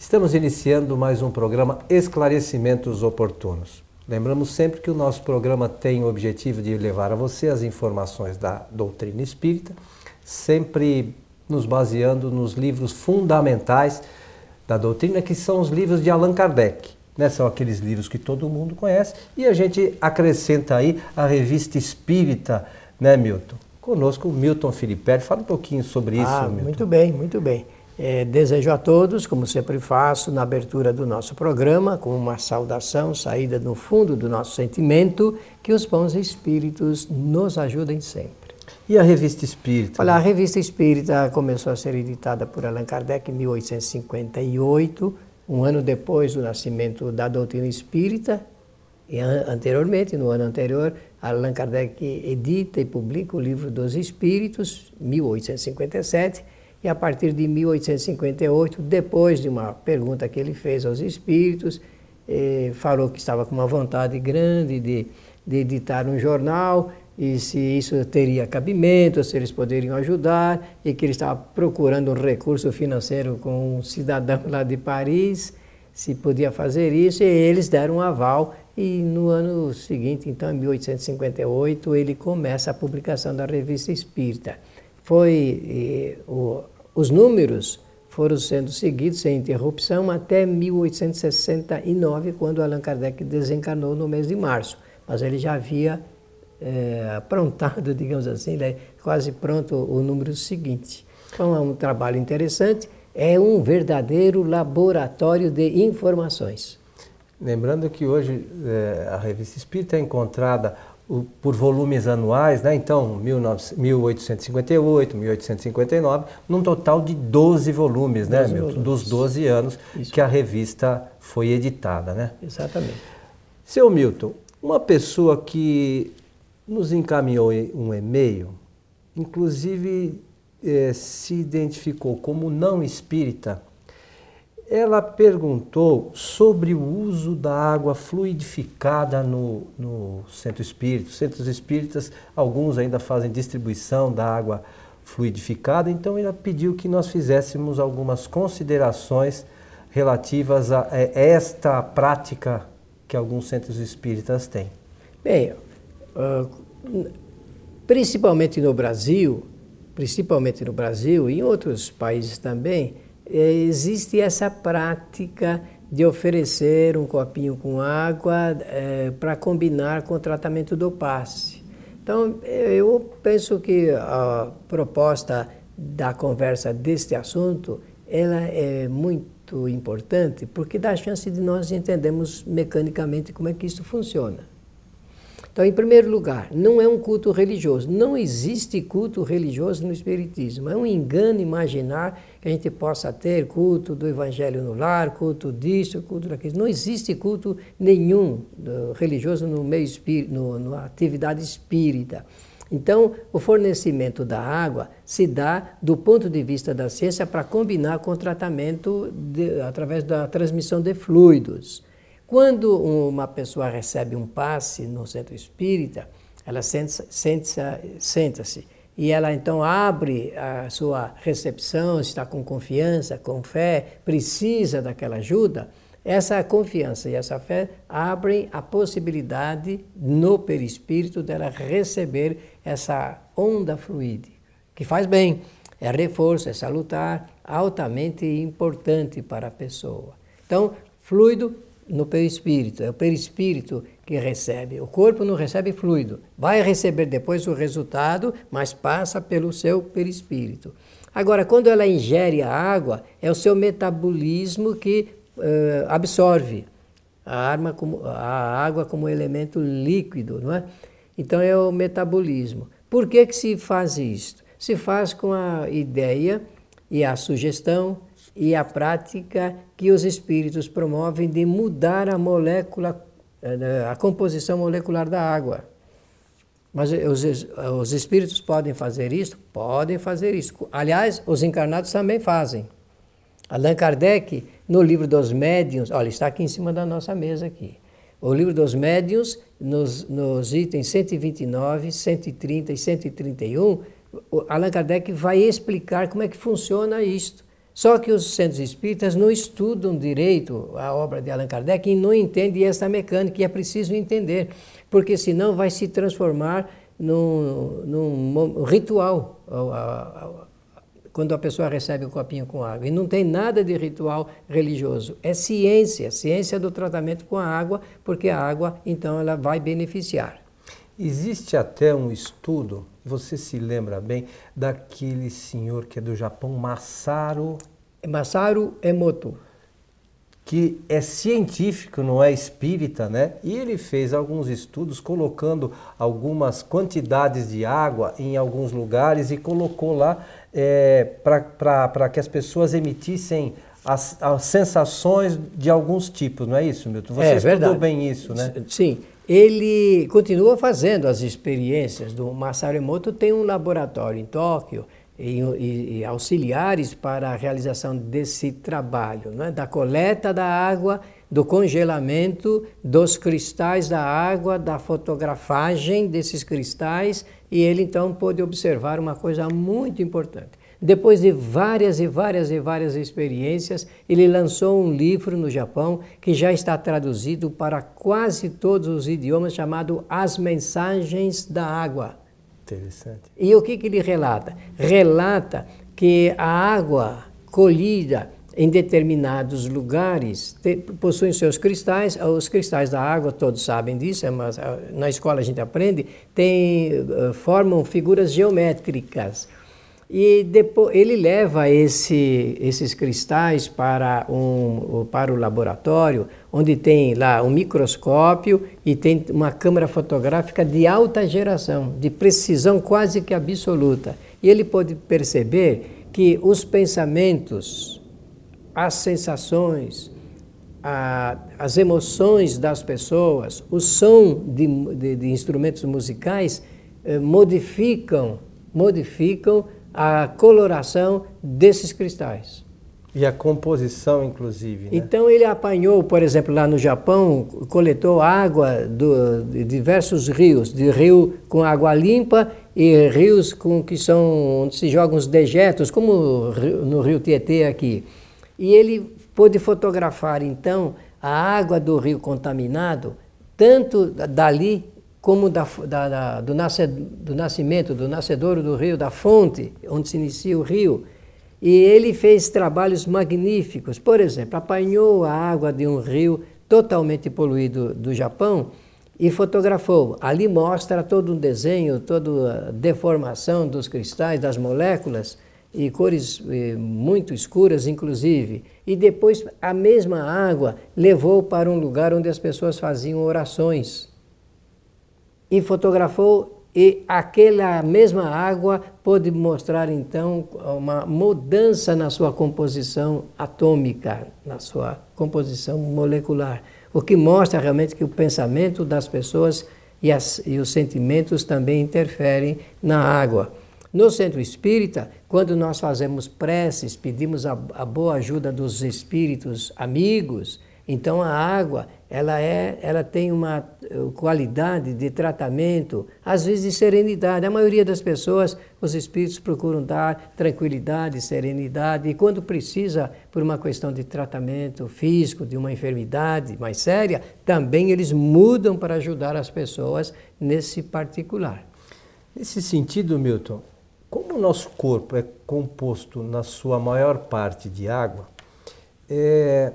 Estamos iniciando mais um programa Esclarecimentos Oportunos. Lembramos sempre que o nosso programa tem o objetivo de levar a você as informações da doutrina espírita, sempre nos baseando nos livros fundamentais da doutrina, que são os livros de Allan Kardec. Né? São aqueles livros que todo mundo conhece e a gente acrescenta aí a revista espírita, né, Milton? Conosco o Milton Filipe. Fala um pouquinho sobre isso, ah, Milton. Muito bem, muito bem. É, desejo a todos, como sempre faço, na abertura do nosso programa, com uma saudação saída no fundo do nosso sentimento, que os bons espíritos nos ajudem sempre. E a revista espírita? Olha, a revista espírita começou a ser editada por Allan Kardec em 1858, um ano depois do nascimento da doutrina espírita, e anteriormente, no ano anterior, Allan Kardec edita e publica o livro dos Espíritos, 1857, e a partir de 1858, depois de uma pergunta que ele fez aos espíritos, eh, falou que estava com uma vontade grande de, de editar um jornal e se isso teria cabimento, se eles poderiam ajudar, e que ele estava procurando um recurso financeiro com um cidadão lá de Paris, se podia fazer isso, e eles deram um aval. E no ano seguinte, então, em 1858, ele começa a publicação da Revista Espírita foi o, os números foram sendo seguidos sem interrupção até 1869, quando Allan Kardec desencarnou no mês de março. Mas ele já havia é, aprontado, digamos assim, né, quase pronto o número seguinte. Então é um trabalho interessante, é um verdadeiro laboratório de informações. Lembrando que hoje é, a revista Espírita é encontrada por volumes anuais, né? então 1858, 1859, num total de 12 volumes, 12 né, Milton? Volumes. Dos 12 anos Isso. que a revista foi editada. Né? Exatamente. Seu Milton, uma pessoa que nos encaminhou um e-mail, inclusive eh, se identificou como não espírita, ela perguntou sobre o uso da água fluidificada no, no centro espírita. Centros espíritas, alguns ainda fazem distribuição da água fluidificada, então ela pediu que nós fizéssemos algumas considerações relativas a, esta prática que alguns centros espíritas têm. Bem, uh, principalmente no Brasil, principalmente no Brasil e em outros países também, é, existe essa prática de oferecer um copinho com água é, para combinar com o tratamento do passe. Então, eu penso que a proposta da conversa deste assunto, ela é muito importante, porque dá chance de nós entendermos mecanicamente como é que isso funciona. Então, em primeiro lugar, não é um culto religioso. Não existe culto religioso no Espiritismo. É um engano imaginar que a gente possa ter culto do Evangelho no lar, culto disso, culto daquilo. Não existe culto nenhum religioso no meio no, na atividade espírita. Então, o fornecimento da água se dá do ponto de vista da ciência para combinar com o tratamento de, através da transmissão de fluidos. Quando uma pessoa recebe um passe no centro espírita, ela senta-se e ela então abre a sua recepção, está com confiança, com fé, precisa daquela ajuda. Essa confiança e essa fé abrem a possibilidade no perispírito dela receber essa onda fluídica, que faz bem, é reforço, é salutar, altamente importante para a pessoa. Então, fluido no perispírito. É o perispírito que recebe. O corpo não recebe fluido. Vai receber depois o resultado, mas passa pelo seu perispírito. Agora, quando ela ingere a água, é o seu metabolismo que uh, absorve a, como, a água como elemento líquido, não é? Então é o metabolismo. Por que, que se faz isto? Se faz com a ideia e a sugestão e a prática que os espíritos promovem de mudar a molécula, eh, a composição molecular da água. Mas os, os espíritos podem fazer isso? Podem fazer isso. Aliás, os encarnados também fazem. Allan Kardec, no livro dos médiuns, olha, está aqui em cima da nossa mesa aqui. O livro dos médiuns, nos, nos itens 129, 130 e 131, Allan Kardec vai explicar como é que funciona isto Só que os centros espíritas não estudam direito a obra de Allan Kardec e não entendem essa mecânica, e é preciso entender, porque senão vai se transformar num, num ritual quando a pessoa recebe o copinho com água. E não tem nada de ritual religioso. É ciência, ciência do tratamento com a água, porque a água, então, ela vai beneficiar. Existe até um estudo, você se lembra bem, daquele senhor que é do Japão, Masaru... Masaru Emoto que é científico, não é espírita, né? E ele fez alguns estudos colocando algumas quantidades de água em alguns lugares e colocou lá é, para que as pessoas emitissem as, as, sensações de alguns tipos, não é isso, Milton? Você é, estudou verdade. bem isso, né? Sim. Ele continua fazendo as experiências do Masaru Emoto, tem um laboratório em Tóquio, e, e, auxiliares para a realização desse trabalho, né? da coleta da água, do congelamento dos cristais da água, da fotografagem desses cristais, e ele então pôde observar uma coisa muito importante. Depois de várias e várias e várias experiências, ele lançou um livro no Japão que já está traduzido para quase todos os idiomas, chamado As Mensagens da Água. Interessante. E o que, que ele relata? Relata que a água colhida em determinados lugares te, possuem seus cristais. Os cristais da água, todos sabem disso, é na escola a gente aprende, tem, uh, formam figuras geométricas. E depois ele leva esse, esses cristais para, um, para o laboratório, onde tem lá um microscópio e tem uma câmera fotográfica de alta geração, de precisão quase que absoluta. E ele pode perceber que os pensamentos, as sensações, a, as emoções das pessoas, o som de, de, de instrumentos musicais eh, modificam, modificam a coloração desses cristais. E a composição, inclusive. Né? Então ele apanhou, por exemplo, lá no Japão, coletou água do, de diversos rios, de rio com água limpa e rios com que são onde se jogam os dejetos, como no rio Tietê aqui. E ele pôde fotografar então a água do rio contaminado, tanto dali como da, da, da, do, nasce, do nascimento, do nascedouro do rio, da fonte onde se inicia o rio. E ele fez trabalhos magníficos. Por exemplo, apanhou a água de um rio totalmente poluído do Japão e fotografou. Ali mostra todo um desenho, toda a deformação dos cristais, das moléculas e cores muito escuras, inclusive. E depois a mesma água levou para um lugar onde as pessoas faziam orações e fotografou e aquela mesma água pôde mostrar então uma mudança na sua composição atômica, na sua composição molecular, o que mostra realmente que o pensamento das pessoas e, as, e os sentimentos também interferem na água. No centro espírita, quando nós fazemos preces, pedimos a, a boa ajuda dos espíritos amigos, então a água ela, é, ela tem uma eh, qualidade de tratamento, às vezes de serenidade. A maioria das pessoas, os espíritos procuram dar tranquilidade, serenidade, e quando precisa, por uma questão de tratamento físico, de uma enfermidade mais séria, também eles mudam para ajudar as pessoas nesse particular. Nesse sentido, Milton, como o nosso corpo é composto, na sua maior parte, de água, é,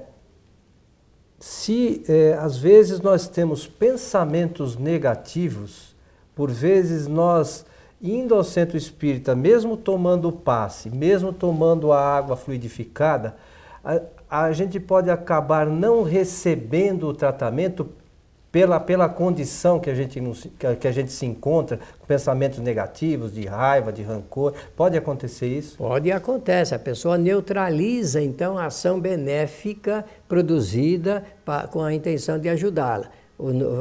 se é, às vezes nós temos pensamentos negativos, por vezes nós indo ao centro espírita, mesmo tomando o passe, mesmo tomando a água fluidificada, a, a gente pode acabar não recebendo o tratamento pela, pela condição que a, gente, que a gente se encontra, pensamentos negativos, de raiva, de rancor. Pode acontecer isso? Pode e acontece. A pessoa neutraliza, então, a ação benéfica produzida pra, com a intenção de ajudá-la.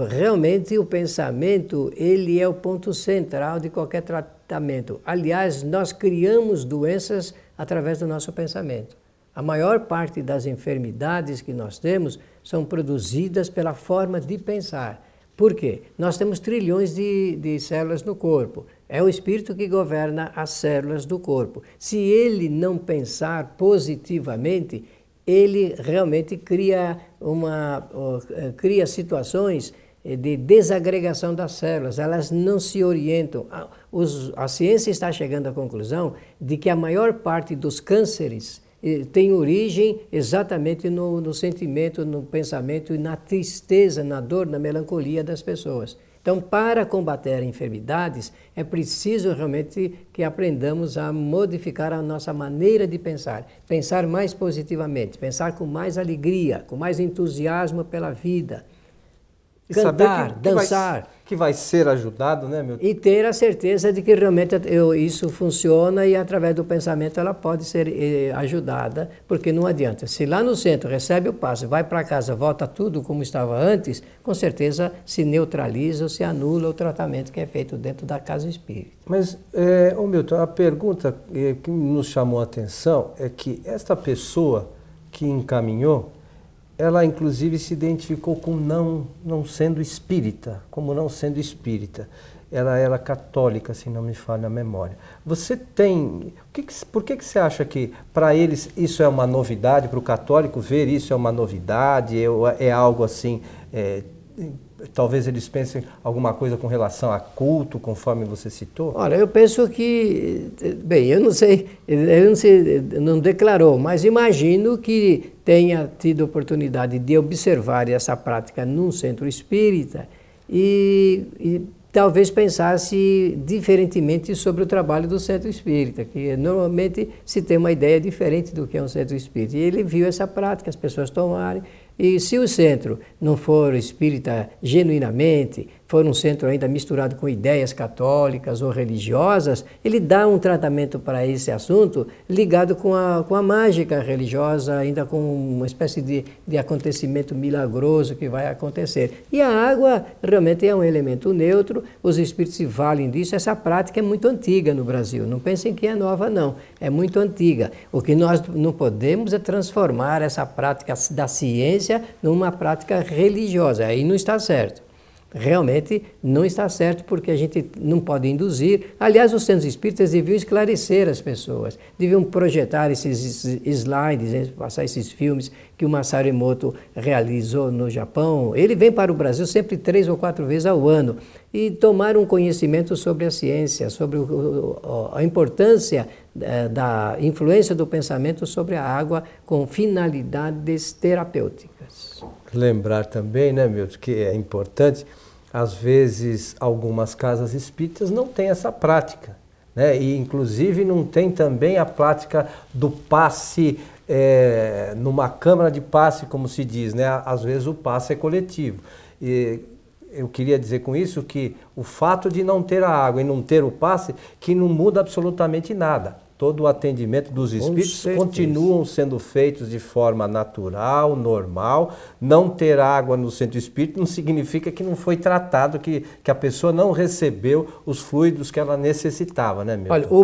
Realmente, o pensamento, ele é o ponto central de qualquer tratamento. Aliás, nós criamos doenças através do nosso pensamento. A maior parte das enfermidades que nós temos são produzidas pela forma de pensar. Por quê? Nós temos trilhões de, de células no corpo. É o espírito que governa as células do corpo. Se ele não pensar positivamente, ele realmente cria, uma, eh, cria situações eh, de desagregação das células, elas não se orientam. a ciência está chegando à conclusão de que a maior parte dos cânceres tem origem exatamente no, no sentimento, no pensamento e na tristeza, na dor, na melancolia das pessoas. Então, para combater enfermidades, é preciso realmente que aprendamos a modificar a nossa maneira de pensar. Pensar mais positivamente, pensar com mais alegria, com mais entusiasmo pela vida. E cantar, que, que dançar. Vai, que vai ser ajudado, né, meu? E ter a certeza de que realmente eu, isso funciona e através do pensamento ela pode ser eh, ajudada, porque não adianta. Se lá no centro recebe o passe, vai para casa, volta tudo como estava antes, com certeza se neutraliza ou se anula o tratamento que é feito dentro da casa espírita. Mas, é, ô Milton, a pergunta eh, que nos chamou a atenção é que esta pessoa que encaminhou, ela inclusive se identificou com não, não sendo espírita, como não sendo espírita. Ela era católica, se não me falha a memória. Você tem. Que que, por que, que você acha que para eles isso é uma novidade, para o católico ver isso é uma novidade, é, é algo assim é, talvez eles pensem alguma coisa com relação a culto, conforme você citou? Olha, eu penso que, bem, eu não sei, ele não, não declarou, mas imagino que tenha tido oportunidade de observar essa prática num centro espírita e, e talvez pensasse diferentemente sobre o trabalho do centro espírita, que normalmente se tem uma ideia diferente do que é um centro espírita. E ele viu essa prática, as pessoas tomarem, e se o centro não for espírita genuinamente, for um centro ainda misturado com ideias católicas ou religiosas, ele dá um tratamento para esse assunto ligado com a, com a mágica religiosa, ainda com uma espécie de, de acontecimento milagroso que vai acontecer. E a água realmente é um elemento neutro, os espíritos se valem disso. Essa prática é muito antiga no Brasil, não pensem que é nova, não, é muito antiga. O que nós não podemos é transformar essa prática da ciência numa prática religiosa, aí não está certo realmente não está certo porque a gente não pode induzir. Aliás, os centros espíritas deviam esclarecer as pessoas, deviam projetar esses slides, né, passar esses filmes que o Masaru Emoto realizou no Japão. Ele vem para o Brasil sempre três ou quatro vezes ao ano e tomar um conhecimento sobre a ciência, sobre a importância eh, da influência do pensamento sobre a água com finalidades terapêuticas. Lembrar também, né, Milton, que é importante às vezes algumas casas espíritas não têm essa prática. Né? E inclusive não tem também a prática do passe é, numa câmara de passe, como se diz, né? Às vezes o passe é coletivo. E eu queria dizer com isso que o fato de não ter a água e não ter o passe, que não muda absolutamente nada todo o atendimento dos espíritos continuam sendo feitos de forma natural, normal. Não ter água no centro espírita não significa que não foi tratado, que, que a pessoa não recebeu os fluidos que ela necessitava, né, meu? Olha, o,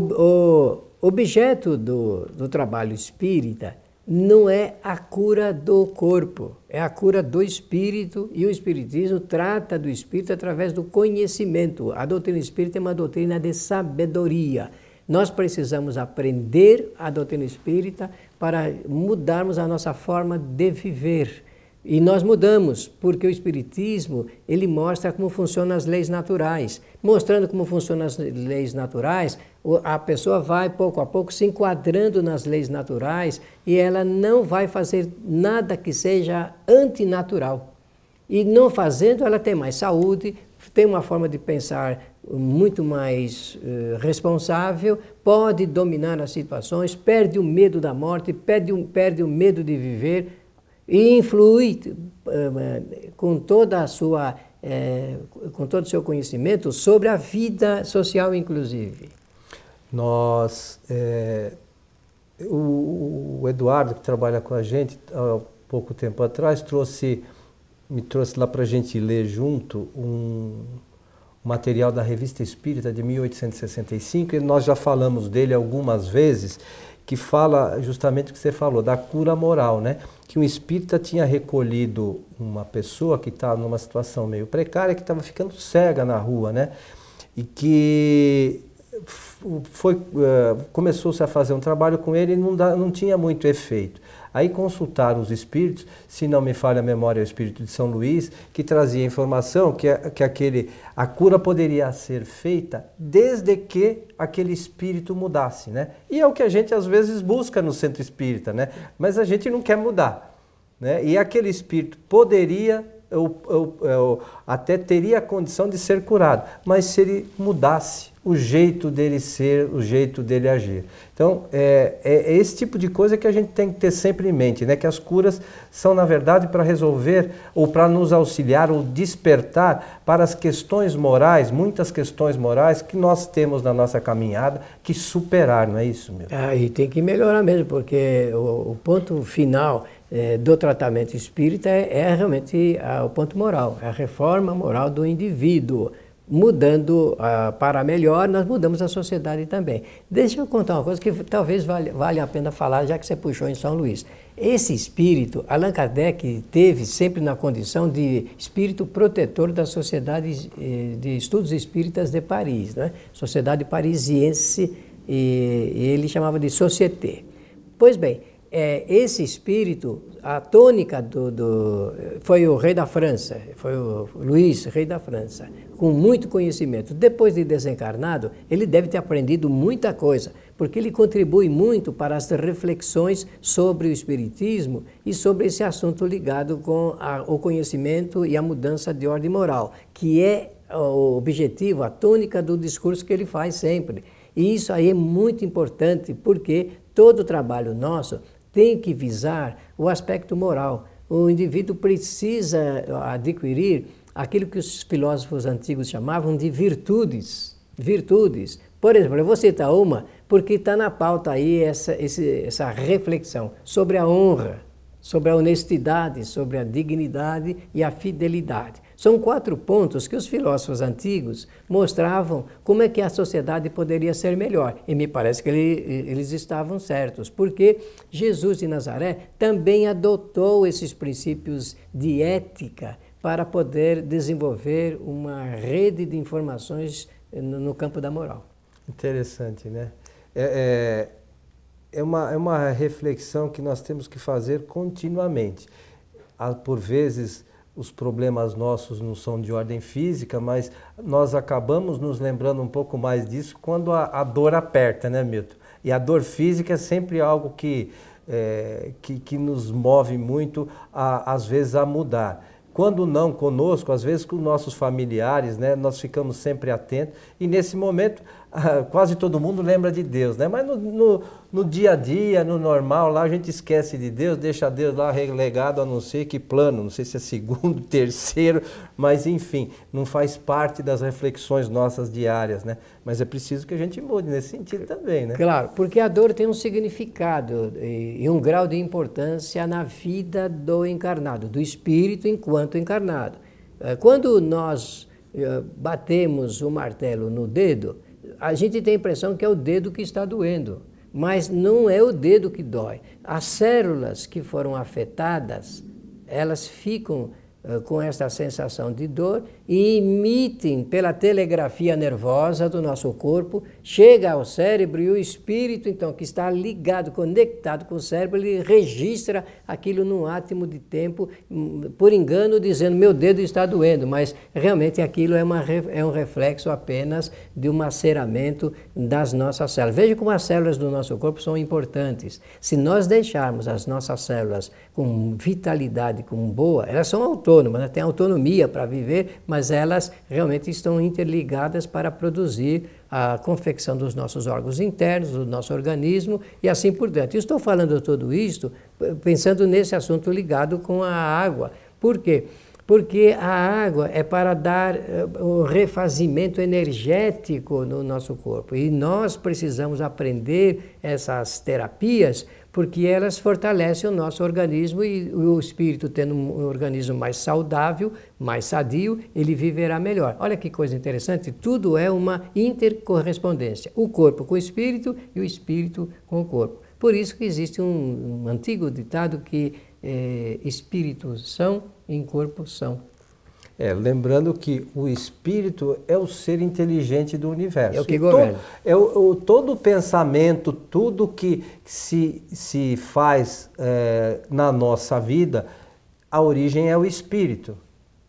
o objeto do, do trabalho espírita não é a cura do corpo, é a cura do espírito e o espiritismo trata do espírito através do conhecimento. A doutrina espírita é uma doutrina de sabedoria. Nós precisamos aprender a doutrina espírita para mudarmos a nossa forma de viver. E nós mudamos, porque o Espiritismo ele mostra como funcionam as leis naturais. Mostrando como funcionam as leis naturais, a pessoa vai pouco a pouco se enquadrando nas leis naturais e ela não vai fazer nada que seja antinatural. E não fazendo, ela tem mais saúde, tem uma forma de pensar muito mais uh, responsável, pode dominar as situações, perde o medo da morte, perde, um, perde o medo de viver e influi uh, com toda a sua uh, com todo o seu conhecimento sobre a vida social inclusive. Nós o, o Eduardo que trabalha com a gente há pouco tempo atrás trouxe me trouxe lá para a gente ler junto um material da Revista Espírita de 1865, e nós já falamos dele algumas vezes, que fala justamente o que você falou, da cura moral, né? que um espírita tinha recolhido uma pessoa que estava numa situação meio precária, que estava ficando cega na rua, né? E que foi, uh, começou-se a fazer um trabalho com ele e não, dá, não tinha muito efeito. Aí consultaram os espíritos, se não me falha a memória, o espírito de São Luís, que trazia informação que, que aquele, a cura poderia ser feita desde que aquele espírito mudasse. Né? E é o que a gente às vezes busca no centro espírita, né? mas a gente não quer mudar. Né? E aquele espírito poderia eu, eu, eu, até teria a condição de ser curado, mas se ele mudasse o jeito dele ser, o jeito dele agir. Então, é, é, é, esse tipo de coisa que a gente tem que ter sempre em mente, né? que as curas são, na verdade, para resolver ou para nos auxiliar ou despertar para as questões morais, muitas questões morais que nós temos na nossa caminhada que superar, não é isso, meu? Ah, e tem que melhorar mesmo, porque o, o ponto final é, do tratamento espírita é, é realmente a, o ponto moral, é a reforma moral do indivíduo mudando uh, para melhor, nós mudamos a sociedade também. Deixa eu contar uma coisa que talvez valha, valha a pena falar, já que você puxou em São Luís. Esse espírito, Allan Kardec teve sempre na condição de espírito protetor da Sociedade eh, de Estudos Espíritas de Paris, né? Sociedade Parisiense, e, e ele chamava de Société. Pois bem, é, esse espírito, a tônica do, do, foi o rei da França, foi o Luís, rei da França, com muito conhecimento. Depois de desencarnado, ele deve ter aprendido muita coisa, porque ele contribui muito para as reflexões sobre o espiritismo e sobre esse assunto ligado com a, o conhecimento e a mudança de ordem moral, que é o objetivo, a tônica do discurso que ele faz sempre. E isso aí é muito importante, porque todo o trabalho nosso tem que visar o aspecto moral. O indivíduo precisa adquirir aquilo que os filósofos antigos chamavam de virtudes. Virtudes. Por exemplo, eu vou citar uma porque está na pauta aí essa, essa reflexão sobre a honra, sobre a honestidade, sobre a dignidade e a fidelidade. São quatro pontos que os filósofos antigos mostravam como é que a sociedade poderia ser melhor. E me parece que ele, eles estavam certos, porque Jesus de Nazaré também adotou esses princípios de ética para poder desenvolver uma rede de informações no, no campo da moral. Interessante, né? É, é, é, uma, é uma reflexão que nós temos que fazer continuamente. Por vezes os problemas nossos não são de ordem física, mas nós acabamos nos lembrando um pouco mais disso quando a, a dor aperta, né, Milton? E a dor física é sempre algo que, é, que, que, nos move muito, a, às vezes, a mudar. Quando não conosco, às vezes com nossos familiares, né, nós ficamos sempre atentos e nesse momento quase todo mundo lembra de Deus, né? Mas no, no, no, dia a dia, no normal, lá a gente esquece de Deus, deixa Deus lá relegado a não sei que plano, não sei se é segundo, terceiro, mas enfim, não faz parte das reflexões nossas diárias, né? Mas é preciso que a gente mude nesse sentido também, né? Claro, porque a dor tem um significado e um grau de importância na vida do encarnado, do espírito enquanto encarnado. Eh, quando nós eh, batemos o martelo no dedo, a gente tem a impressão que é o dedo que está doendo, mas não é o dedo que dói. As células que foram afetadas, elas ficam com esta sensação de dor e emitem pela telegrafia nervosa do nosso corpo, chega ao cérebro e o espírito, então, que está ligado, conectado com o cérebro, ele registra aquilo num átimo de tempo, hum, por engano, dizendo meu dedo está doendo, mas realmente aquilo é, uma, é um reflexo apenas de um maceramento das nossas células. Veja como as células do nosso corpo são importantes. Se nós deixarmos as nossas células com vitalidade, com boa, elas são autônomas, né? têm autonomia para viver, mas elas realmente estão interligadas para produzir a confecção dos nossos órgãos internos, do nosso organismo e assim por diante. estou falando tudo isto pensando nesse assunto ligado com a água. Por quê? Porque a água é para dar o uh, refazimento energético no nosso corpo e nós precisamos aprender essas terapias porque elas fortalecem o nosso organismo e o espírito tendo um organismo mais saudável, mais sadio, ele viverá melhor. Olha que coisa interessante, tudo é uma intercorrespondência, o corpo com o espírito e o espírito com o corpo. Por isso que existe um, um antigo ditado que é, espírito são em corpo são. É, lembrando que o espírito é o ser inteligente do universo. É o que governa. To, é o, o, todo o pensamento, tudo que se, se faz é, na nossa vida, a origem é o espírito.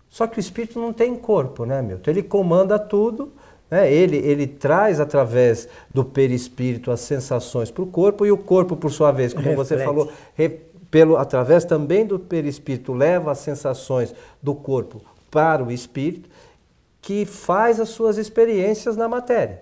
Só que o espírito não tem corpo, né, Milton? Ele comanda tudo, né? ele, ele traz através do perispírito as sensações para o corpo e o corpo, por sua vez, como Reflete. você falou, re, pelo, através também do perispírito, leva as sensações do corpo para o espírito, que faz as suas experiências na matéria,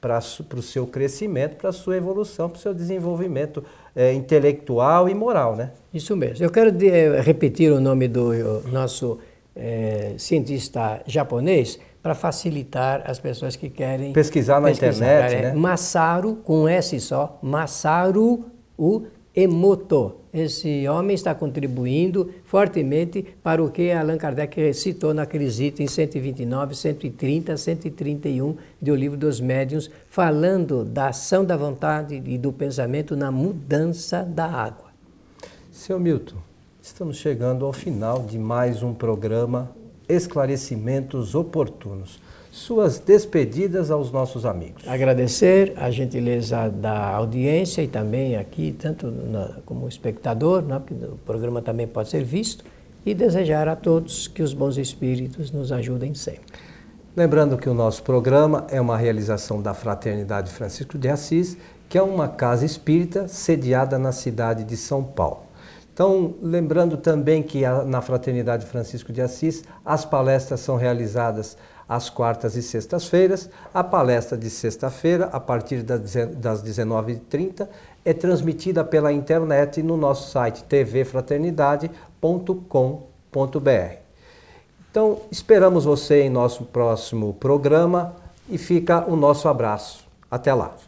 para, para o seu crescimento, para a sua evolução, para o seu desenvolvimento é, intelectual e moral. Né? Isso mesmo. Eu quero de, eh, repetir o nome do nosso é, cientista japonês para facilitar as pessoas que querem pesquisar na pesquisar. internet. É, né? Masaru, com S só, Masaru o Emoto. Esse homem está contribuindo fortemente para o que Allan Kardec citou naqueles itens 129, 130, 131 do Livro dos Médiuns, falando da ação da vontade e do pensamento na mudança da água. Seu Milton, estamos chegando ao final de mais um programa Esclarecimentos Oportunos suas despedidas aos nossos amigos. Agradecer a gentileza da audiência e também aqui, tanto na, como espectador, né, porque o programa também pode ser visto, e desejar a todos que os bons espíritos nos ajudem sempre. Lembrando que o nosso programa é uma realização da Fraternidade Francisco de Assis, que é uma casa espírita sediada na cidade de São Paulo. Então, lembrando também que na Fraternidade Francisco de Assis, as palestras são realizadas às quartas e sextas-feiras. A palestra de sexta-feira, a partir das 19h30, é transmitida pela internet no nosso site tvfraternidade.com.br. Então, esperamos você em nosso próximo programa e fica o nosso abraço. Até lá.